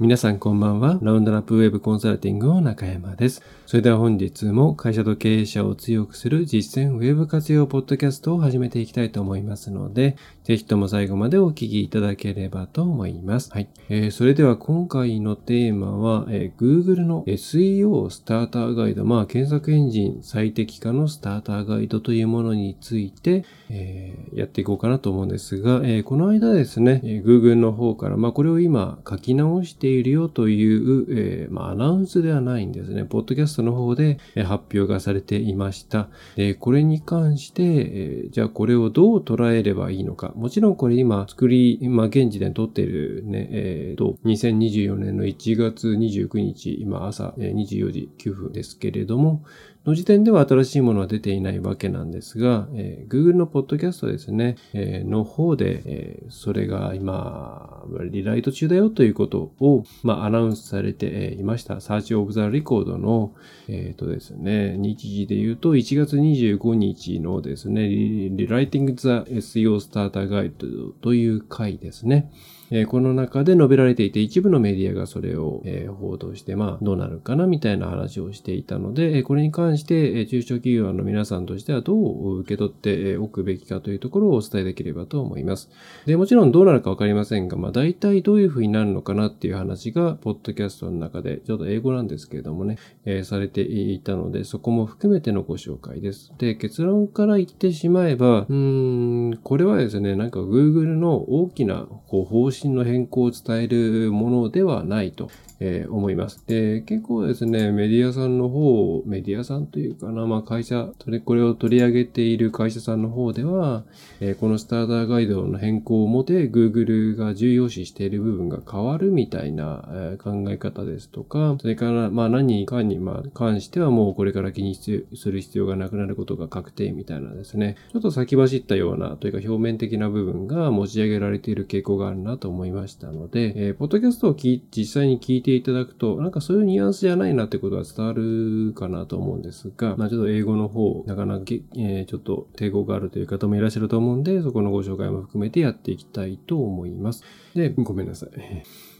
皆さんこんばんは。ラウンドラップウェブコンサルティングの中山です。それでは本日も会社と経営者を強くする実践ウェブ活用ポッドキャストを始めていきたいと思いますので、ぜひとも最後までお聞きいただければと思います。はい。えー、それでは今回のテーマは、えー、Google の SEO スターターガイド、まあ検索エンジン最適化のスターターガイドというものについて、えー、やっていこうかなと思うんですが、えー、この間ですね、えー、Google の方から、まあこれを今書き直しているよという、えー、まあアナウンスではないんですね。ポッドキャストの方で発表がされていました。で、これに関して、えー、じゃあこれをどう捉えればいいのか。もちろんこれ今作り、今現時点撮っているね、えっ、ー、と、2024年の1月29日、今朝24時9分ですけれども、の時点では新しいものは出ていないわけなんですが、えー、Google のポッドキャストですね、えー、の方で、えー、それが今、リライト中だよということを、まあ、アナウンスされていました。Search of the Record の、えっ、ー、とですね、日時で言うと1月25日のですね、Rewriting the SEO Starter Guide という回ですね。えこの中で述べられていて、一部のメディアがそれを、え報道して、まあ、どうなるかなみたいな話をしていたので、えこれに関して、え中小企業の皆さんとしてはどう受け取っておくべきかというところをお伝えできればと思います。で、もちろんどうなるかわかりませんが、まあ、大体どういうふうになるのかなっていう話が、ポッドキャストの中で、ちょっと英語なんですけれどもね、えー、されていたので、そこも含めてのご紹介です。で、結論から言ってしまえば、うーん、これはですね、なんか Google の大きな方針の変更を伝えるものではないと。え、思います。で、結構ですね、メディアさんの方、メディアさんというかな、まあ会社、それこれを取り上げている会社さんの方では、え、このスターターガイドの変更をもて、Google が重要視している部分が変わるみたいな、え、考え方ですとか、それから、まあ何かに、ま関してはもうこれから気にする必要がなくなることが確定みたいなですね、ちょっと先走ったような、というか表面的な部分が持ち上げられている傾向があるなとと思いましたので、えー、ポッドキャストを実際に聞いていただくと、なんかそういうニュアンスじゃないなってことは伝わるかなと思うんですが、まあちょっと英語の方、なかなか、えー、ちょっと抵抗があるという方もいらっしゃると思うんで、そこのご紹介も含めてやっていきたいと思います。で、ごめんなさい。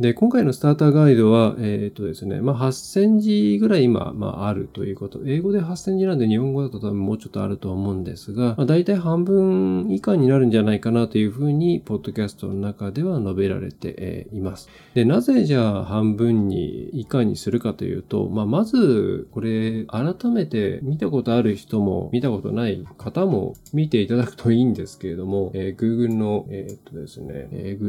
で、今回のスターターガイドは、えー、っとですね、まあ8000字ぐらい今、まああるということ。英語で8000字なんで日本語だと多分もうちょっとあると思うんですが、まあ大体半分以下になるんじゃないかなというふうに、ポッドキャストの中では述べられています。で、なぜじゃあ半分に以下にするかというと、まあ、まず、これ、改めて見たことある人も、見たことない方も見ていただくといいんですけれども、えー、Google の、えー、っとですね、えー、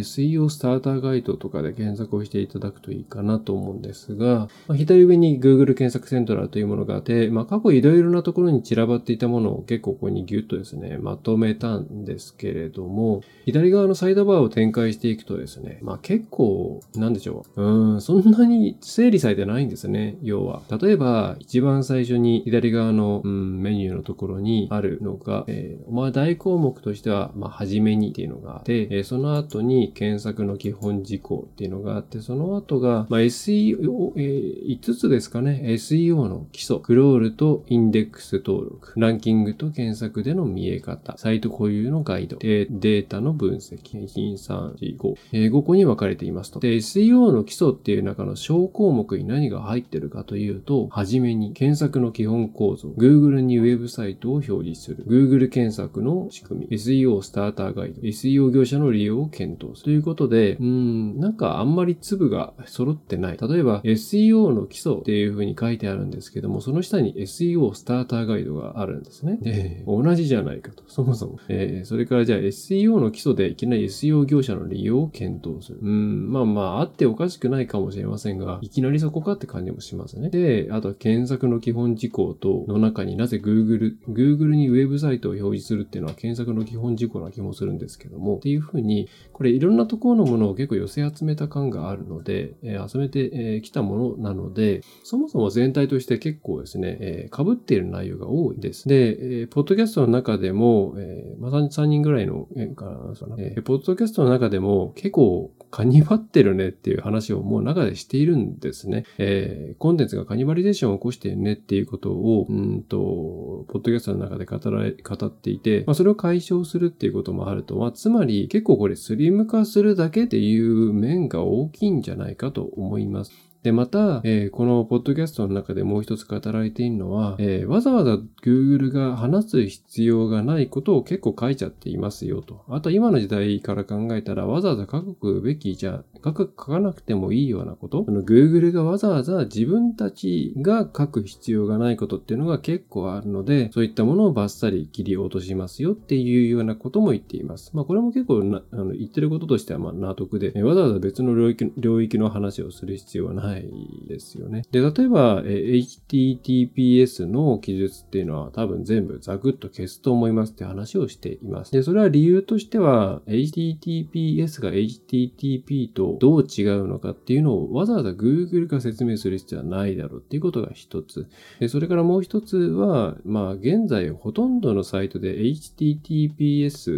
SEO スターターガイドとかで検索をしていただくといいかなと思うんですが、まあ、左上に Google 検索セントラルというものがあって、まあ、過去いろいろなところに散らばっていたものを結構ここにギュッとですね、まとめたんですけれども、左側のサイドバーを展開していくとですね、まあ、結構、なんでしょう。うん、そんなに整理されてないんですね、要は。例えば、一番最初に左側の、うん、メニューのところにあるのが、えー、まあ大項目としては、まあ、はじめにっていうのがあって、えー、その後に検索の基本事項っていうのがあって、その後が、まあ、SEO、えー、5つですかね、SEO の基礎、クロールとインデックス登録、ランキングと検索での見え方、サイト固有のガイド、でデータの分析、品3、4、5、えー、5個に分かれていますと。で、SEO の基礎っていう中の小項目に何が入ってるかというと、はじめに検索の基本構造、Google にウェブサイトを表示する、Google 検索の仕組み、SEO スターターガイド、SEO 業者の利用を検討。ということで、うん、なんかあんまり粒が揃ってない。例えば SEO の基礎っていう風に書いてあるんですけども、その下に SEO スターターガイドがあるんですね。で、同じじゃないかと。そもそも。えー、それからじゃあ SEO の基礎でいきなり SEO 業者の利用を検討する。うん、まあまあ、あっておかしくないかもしれませんが、いきなりそこかって感じもしますね。で、あとは検索の基本事項と、の中になぜ Google、Google にウェブサイトを表示するっていうのは検索の基本事項な気もするんですけども、っていうふうに、これいろろんなところのものを結構寄せ集めた感があるので、えー、集めてき、えー、たものなので、そもそも全体として結構ですね、えー、被っている内容が多いです。で、えー、ポッドキャストの中でも、えー、まさに3人ぐらいの、えー、かな、えー、ポッドキャストの中でも結構カニバってるねっていう話をもう中でしているんですね。えー、コンテンツがカニバリゼーションを起こしてるねっていうことを、うんと、ポッドキャストの中で語られ、語っていて、まあ、それを解消するっていうこともあると、まあ、つまり結構これスリム化するだけっていう面が大きいんじゃないかと思います。で、また、えー、このポッドキャストの中でもう一つ語られているのは、えー、わざわざ Google が話す必要がないことを結構書いちゃっていますよと。あと今の時代から考えたらわざわざ書くべきじゃ、書く、書かなくてもいいようなこと？の Google がわざわざ自分たちが書く必要がないことっていうのが結構あるので、そういったものをバッサリ切り落としますよっていうようなことも言っています。まあこれも結構なあの言ってることとしてはまあ納得で、わざわざ別の領域領域の話をする必要はないですよね。で、例えば、え HTTPS の記述っていうのは多分全部ザクッと消すと思いますって話をしています。で、それは理由としては、HTTPS が HTTP とどう違うのかっていうのをわざわざ Google が説明する必要はないだろうっていうことが一つ。で、それからもう一つは、まあ、現在ほとんどのサイトで HTTPS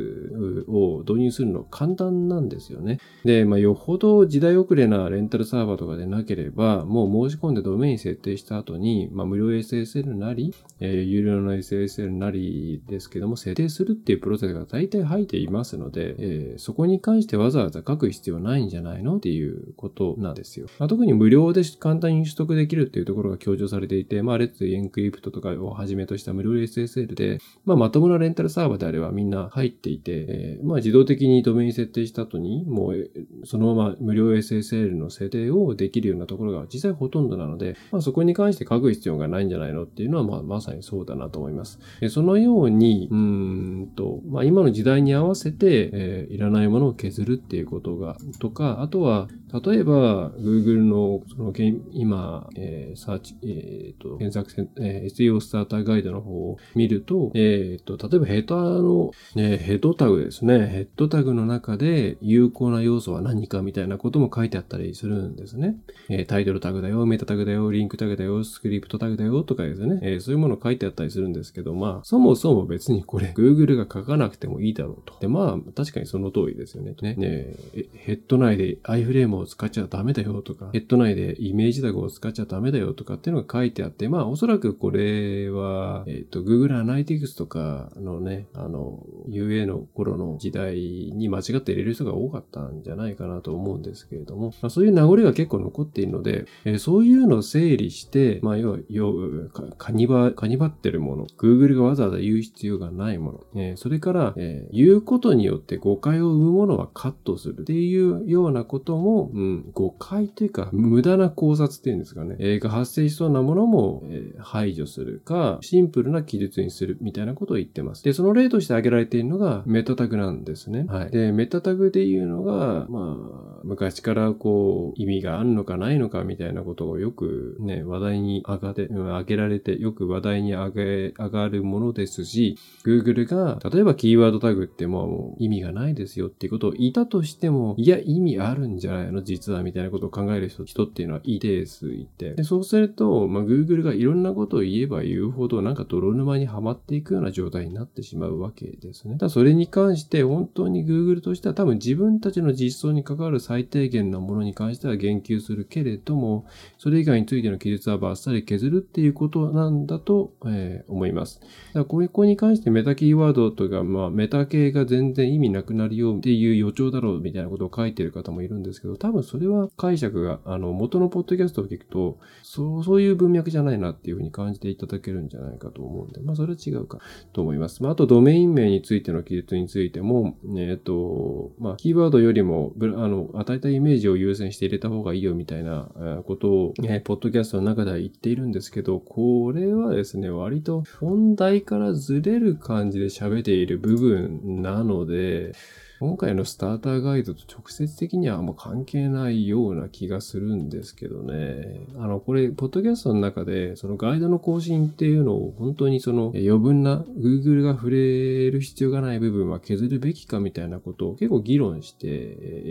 を導入するの簡単なんですよね。で、まあ、よほど時代遅れなレンタルサーバーとかでなければ、もう申し込んでドメイン設定した後に、まあ、無料 SSL なり、えー、有料の SSL なりですけども、設定するっていうプロセスが大体入っていますので、えー、そこに関してわざわざ書く必要ないんじゃないの？っていうことなんですよ。まあ、特に無料で簡単に取得できるっていうところが強調されていて、まあ、レッツエンクリプトとかをはじめとした無料 SSL で、まあ、まともなレンタルサーバーであればみんな入っていて、えー、まあ、自動的にドメイン設定した後に、もう、そのまま無料 SSL の設定をできるようなところが実際ほとんどなので、まあ、そこに関して書く必要がないんじゃないのっていうのは、まあ、まさにそうだなと思います。そのように、うんと、まあ、今の時代に合わせて、えー、いらないものを削るっていうことが、とか、ああとは、例えば、Google の、その、今、えー、サーチ、えっ、ー、と、検索せ、えー、SEO スターターガイドの方を見ると、えっ、ー、と、例えばヘッダーの、ね、ヘッドタグですね。ヘッドタグの中で有効な要素は何かみたいなことも書いてあったりするんですね。えー、タイトルタグだよ、メタタグだよ、リンクタグだよ、スクリプトタグだよとかですね。えー、そういうもの書いてあったりするんですけど、まあ、そもそも別にこれ、Google が書かなくてもいいだろうと。で、まあ、確かにその通りですよね。ね、ねヘッド内で iFrame を使っちゃダメだよとか、ヘッド内でイメージタグを使っちゃダメだよとかっていうのが書いてあって、まあ、おそらくこれは、えっ、と、Google Analytics とかのね、あの、UA の頃の時代に間違って入れる人が多かったんじゃないかなと思うんですけれども、まあ、そういう名残が結構残っているので、えー、そういうのを整理して、まあ、要は、要はカニバ、カニバってるもの、Google がわざわざ言う必要がないもの、えー、それから、えー、言うことによって誤解を生むものはカットするっていうようなことも、うん、誤解というか、無駄な考察っていうんですかね、えー、が発生しそうなものも、えー、排除するか、シンプルな記述にするみたいなことを言ってます。で、その例として挙げられているのがメタタグなんですね。はい。で、メタタグでいうのが、まあ、昔からこう、意味があるのかないのかみたいなことをよくね、話題に上がって、上げられて、よく話題に上げ、上がるものですし、Google が、例えばキーワードタグってもう意味がないですよっていうことを言ったとしても、いや、意味あるるんじゃないの？実はみたいなことを考える人人っていうのは一定数いて。でそうすると、まあ、Google がいろんなことを言えば言うほど、なんか泥沼にはまっていくような状態になってしまうわけですね。ただそれに関して、本当に Google としては多分自分たちの実装に関わる最低限のものに関しては言及するけれども、それ以外についての記述はバッサリ削るっていうことなんだと、えー、思います。だからここに関してメタキーワードとか、まあ、メタ系が全然意味なくなるよっていう予兆だろうみたいなことを書いてる方もいるんですけど、多分それは解釈が、あの、元のポッドキャストを聞くと、そう、そういう文脈じゃないなっていうふうに感じていただけるんじゃないかと思うんで、まあ、それは違うかと思います。まあ、あと、ドメイン名についての記述についても、えっ、と、まあ、キーワードよりも、あの、与えたイメージを優先して入れた方がいいよみたいなことを、えポッドキャストの中では言っているんですけど、これはですね、割と本題からずれる感じで喋っている部分なので、今回のスターターガイドと直接的にはあんま関係ないような気がするんですけどね。あの、これ、ポッドキャストの中で、そのガイドの更新っていうのを本当にその余分な Google が触れる必要がない部分は削るべきかみたいなことを結構議論して、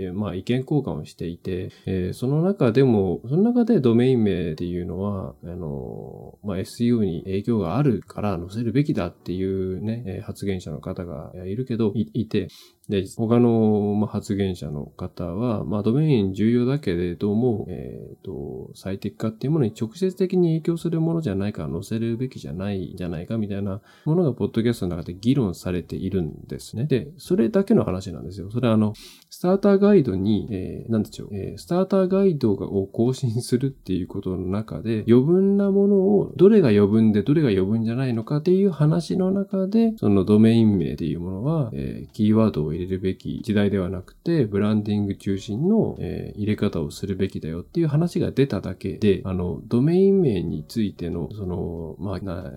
えまあ意見交換をしていて、えその中でも、その中でドメイン名っていうのは、あの、まあ SEO に影響があるから載せるべきだっていうね、発言者の方がいるけど、いて、で、他の、まあ、発言者の方は、まあ、ドメイン重要だけれども、えっ、ー、と、最適化っていうものに直接的に影響するものじゃないか載せるべきじゃないじゃないかみたいなものが、ポッドキャストの中で議論されているんですね。で、それだけの話なんですよ。それはあの、スターターガイドに、えー、なんでしょう、えー、スターターガイドを更新するっていうことの中で、余分なものを、どれが余分でどれが余分じゃないのかっていう話の中で、そのドメイン名っていうものは、えー、キーワードを入れるべき時代ではなくて、ブランディング中心の、えー、入れ方をするべきだよっていう話が出ただけで、あの、ドメイン名についての、その、まあ、な、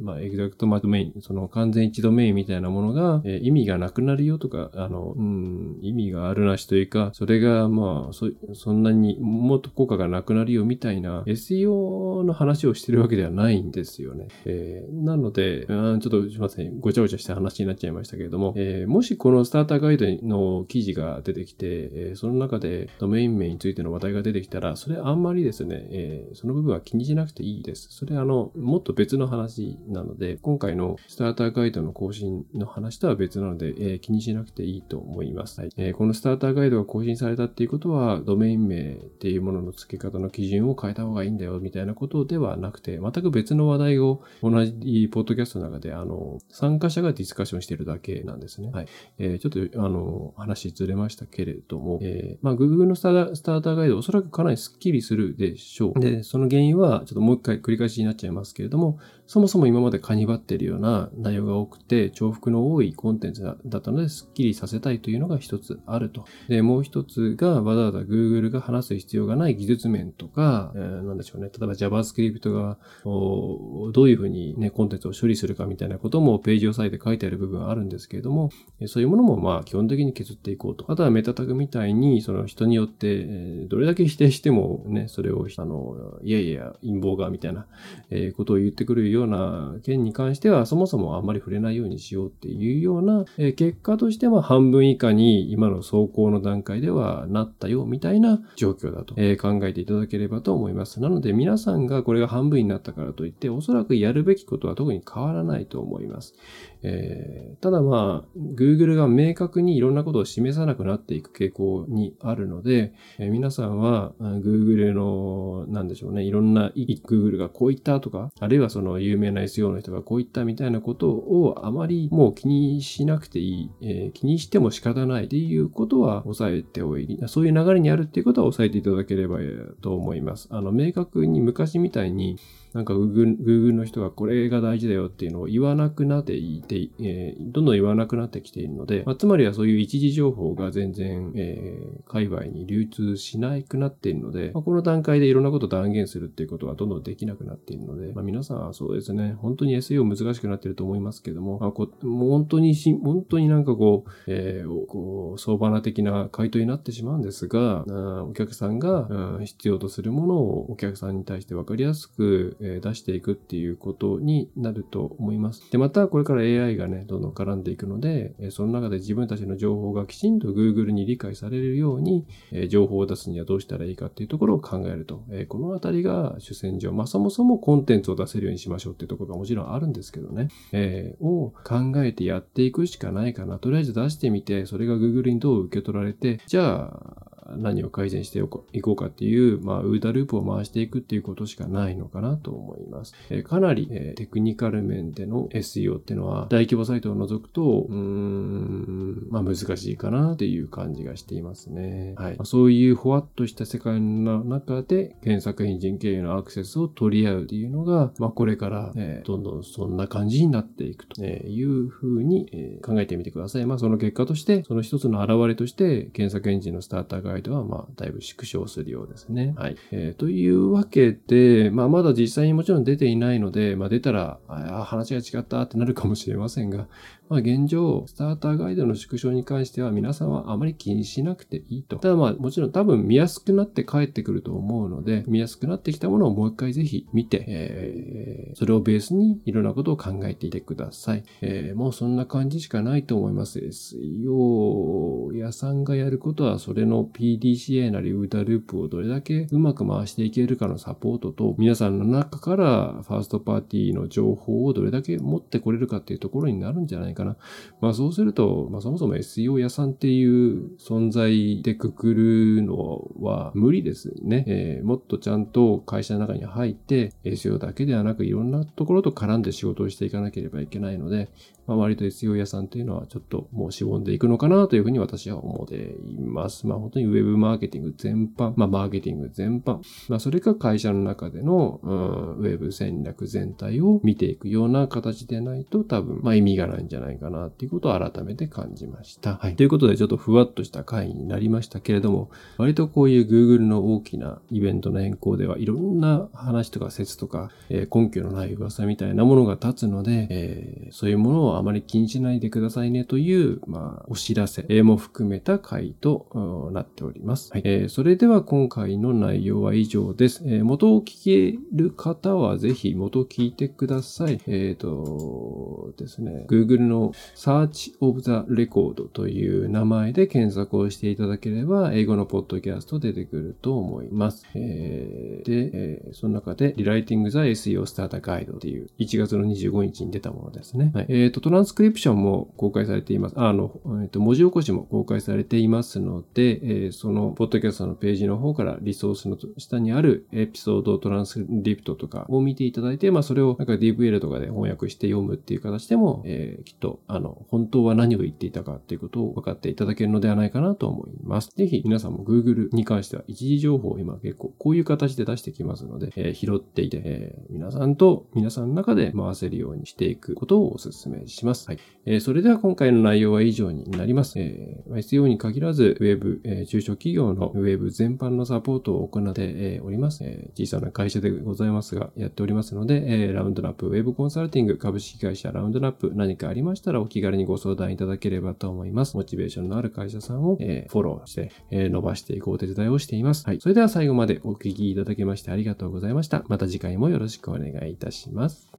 まあ、 exact match domain、その完全一致ドメインみたいなものが、えー、意味がなくなるよとか、あの、うん、意味があるなしというか、それが、まあ、そ、そんなにもっと効果がなくなるよみたいな SEO の話をしてるわけではないんですよね。えー、なので、うんちょっとすいません、ごちゃごちゃした話になっちゃいましたけれども、えー、もしこのスターターガイドの記事が出てきて、え、その中でドメイン名についての話題が出てきたら、それあんまりですね、え、その部分は気にしなくていいです。それあの、もっと別の話なので、今回のスターターガイドの更新の話とは別なので、え、気にしなくていいと思います。はいえー、このスターターガイドが更新されたっていうことは、ドメイン名っていうものの付け方の基準を変えた方がいいんだよ、みたいなことではなくて、全く別の話題を同じポッドキャストの中で、あの、参加者がディスカッションしてるだけなんですね。はい。えー、ちょっと、あの、話ずれましたけれども、えー、まあ、Google のスターターガイド、おそらくかなりスッキリするでしょう。で、その原因は、ちょっともう一回繰り返しになっちゃいますけれども、そもそも今までカニバってるような内容が多くて、重複の多いコンテンツだったので、スッキリさせたいというのが一つあると。で、もう一つが、わざわざ Google が話す必要がない技術面とか、えー、なんでしょうね。例えば JavaScript が、どういうふうにね、コンテンツを処理するかみたいなこともページを割いて書いてある部分はあるんですけれども、そういうものもまあ基本的に削っていこうと。あとはメタタグみたいに、その人によって、どれだけ否定してもね、それを、あの、いやいや、陰謀がみたいな、えことを言ってくるよような件に関しては、そもそもあんまり触れないようにしようっていうような、え結果としては半分以下に今の走行の段階ではなったよみたいな状況だと、え考えていただければと思います。なので皆さんがこれが半分になったからといって、おそらくやるべきことは特に変わらないと思います。えー、ただまあ、Google が明確にいろんなことを示さなくなっていく傾向にあるので、えー、皆さんは Google の、なんでしょうね、いろんな Google がこういったとか、あるいはその有名な SEO の人がこういったみたいなことをあまりもう気にしなくていい、えー、気にしても仕方ないっていうことは抑えておいて、そういう流れにあるっていうことは抑えていただければと思います。あの、明確に昔みたいに、なんか Google, の人がこれが大事だよっていうのを言わなくなっていて、えー、どんどん言わなくなってきているので、まあ、つまりはそういう一時情報が全然、えー、界隈に流通しなくなっているので、まあ、この段階でいろんなことを断言するっていうことはどんどんできなくなっているので、まあ、皆さんはそうですね、本当に SEO 難しくなっていると思いますけども、まあ、こもう本当にし、本当になんかこう、えー、こう相場な的な回答になってしまうんですが、お客さんが、必要とするものをお客さんに対して分かりやすく、出していくっていうことになると思います。で、またこれから AI がね、どんどん絡んでいくので、その中で自分たちの情報がきちんと Google に理解されるように、情報を出すにはどうしたらいいかっていうところを考えると。このあたりが主戦場。まあ、そもそもコンテンツを出せるようにしましょうっていうところがもちろんあるんですけどね。え、を考えてやっていくしかないかな。とりあえず出してみて、それが Google にどう受け取られて、じゃあ、何を改善していこうかっていう、まあ、ウーダループを回していくっていうことしかないのかなと思います。え、かなり、え、テクニカル面での SEO っていうのは、大規模サイトを除くと、うーん、まあ、難しいかなっていう感じがしていますね。はい。そういうふわっとした世界の中で、検索エンジン経由のアクセスを取り合うっていうのが、まあ、これから、え、どんどんそんな感じになっていくというふうに、え、考えてみてください。まあ、その結果として、その一つの現れとして、検索エンジンのスターターガイドは、まあ、だいぶ縮小するようですね。はい。えー、というわけで、まあ、まだ実際にもちろん出ていないので、まあ、出たら、あ、話が違ったってなるかもしれませんが、まあ現状、スターターガイドの縮小に関しては皆さんはあまり気にしなくていいと。ただまあもちろん多分見やすくなって帰ってくると思うので、見やすくなってきたものをもう一回ぜひ見て、えー、それをベースにいろんなことを考えていてください。えー、もうそんな感じしかないと思います。SEO 屋さんがやることはそれの PDCA なり UDA ループをどれだけうまく回していけるかのサポートと、皆さんの中からファーストパーティーの情報をどれだけ持ってこれるかっていうところになるんじゃないかかな。まあそうすると、まあそもそも SEO 屋さんっていう存在でくくるのは無理ですね。えー、もっとちゃんと会社の中に入って、SEO だけではなくいろんなところと絡んで仕事をしていかなければいけないので、まあ、割と SEO 屋さんというのはちょっともうしぼんでいくのかなというふうに私は思っています。まあ本当に Web マーケティング全般、まあマーケティング全般、まあそれか会社の中での、うん、Web 戦略全体を見ていくような形でないと多分、まあ意味がないんじゃないかなっていうことを改めて感じました。はい。ということでちょっとふわっとした回になりましたけれども、割とこういう Google の大きなイベントの変更ではいろんな話とか説とか、えー、根拠のない噂みたいなものが立つので、えー、そういうものをあまり気にしないでくださいねという、まあ、お知らせも含めた回となっております。はいえー、それでは今回の内容は以上です。えー、元を聞ける方はぜひ元を聞いてください。えっ、ー、とですね、Google の Search of the Record という名前で検索をしていただければ、英語のポッドキャスト出てくると思います。えー、で、えー、その中で Rewriting the SEO Starter Guide っていう1月の25日に出たものですね。はい、え、ー、と、トランスクリプションも公開されています。あの、えっ、と、文字起こしも公開されていますので、えー、その、ポッドキャストのページの方からリソースの下にあるエピソードトランスクリプトとかを見ていただいて、まあ、それをなんか DVL とかで翻訳して読むっていう形でも、えー、きっと、あの、本当は何を言っていたかっていうことを分かっていただけるのではないかなと思います。ぜひ皆さんも Google に関しては一時情報を今結構こういう形で出してきますので、えー、拾っていて、えー、皆さんと皆さんの中で回せるようにしていくことをお勧めしますます。はい。えー、それでは今回の内容は以上になります。えー、SEO に限らず、ウェブ、えー、中小企業のウェブ全般のサポートを行っております。えー、小さな会社でございますが、やっておりますので、えー、ラウンドナップウェブコンサルティング株式会社ラウンドナップ何かありましたらお気軽にご相談いただければと思います。モチベーションのある会社さんを、えー、フォローして、えー、伸ばしていくお手伝いをしています。はい。それでは最後までお聞きいただきましてありがとうございました。また次回もよろしくお願いいたします。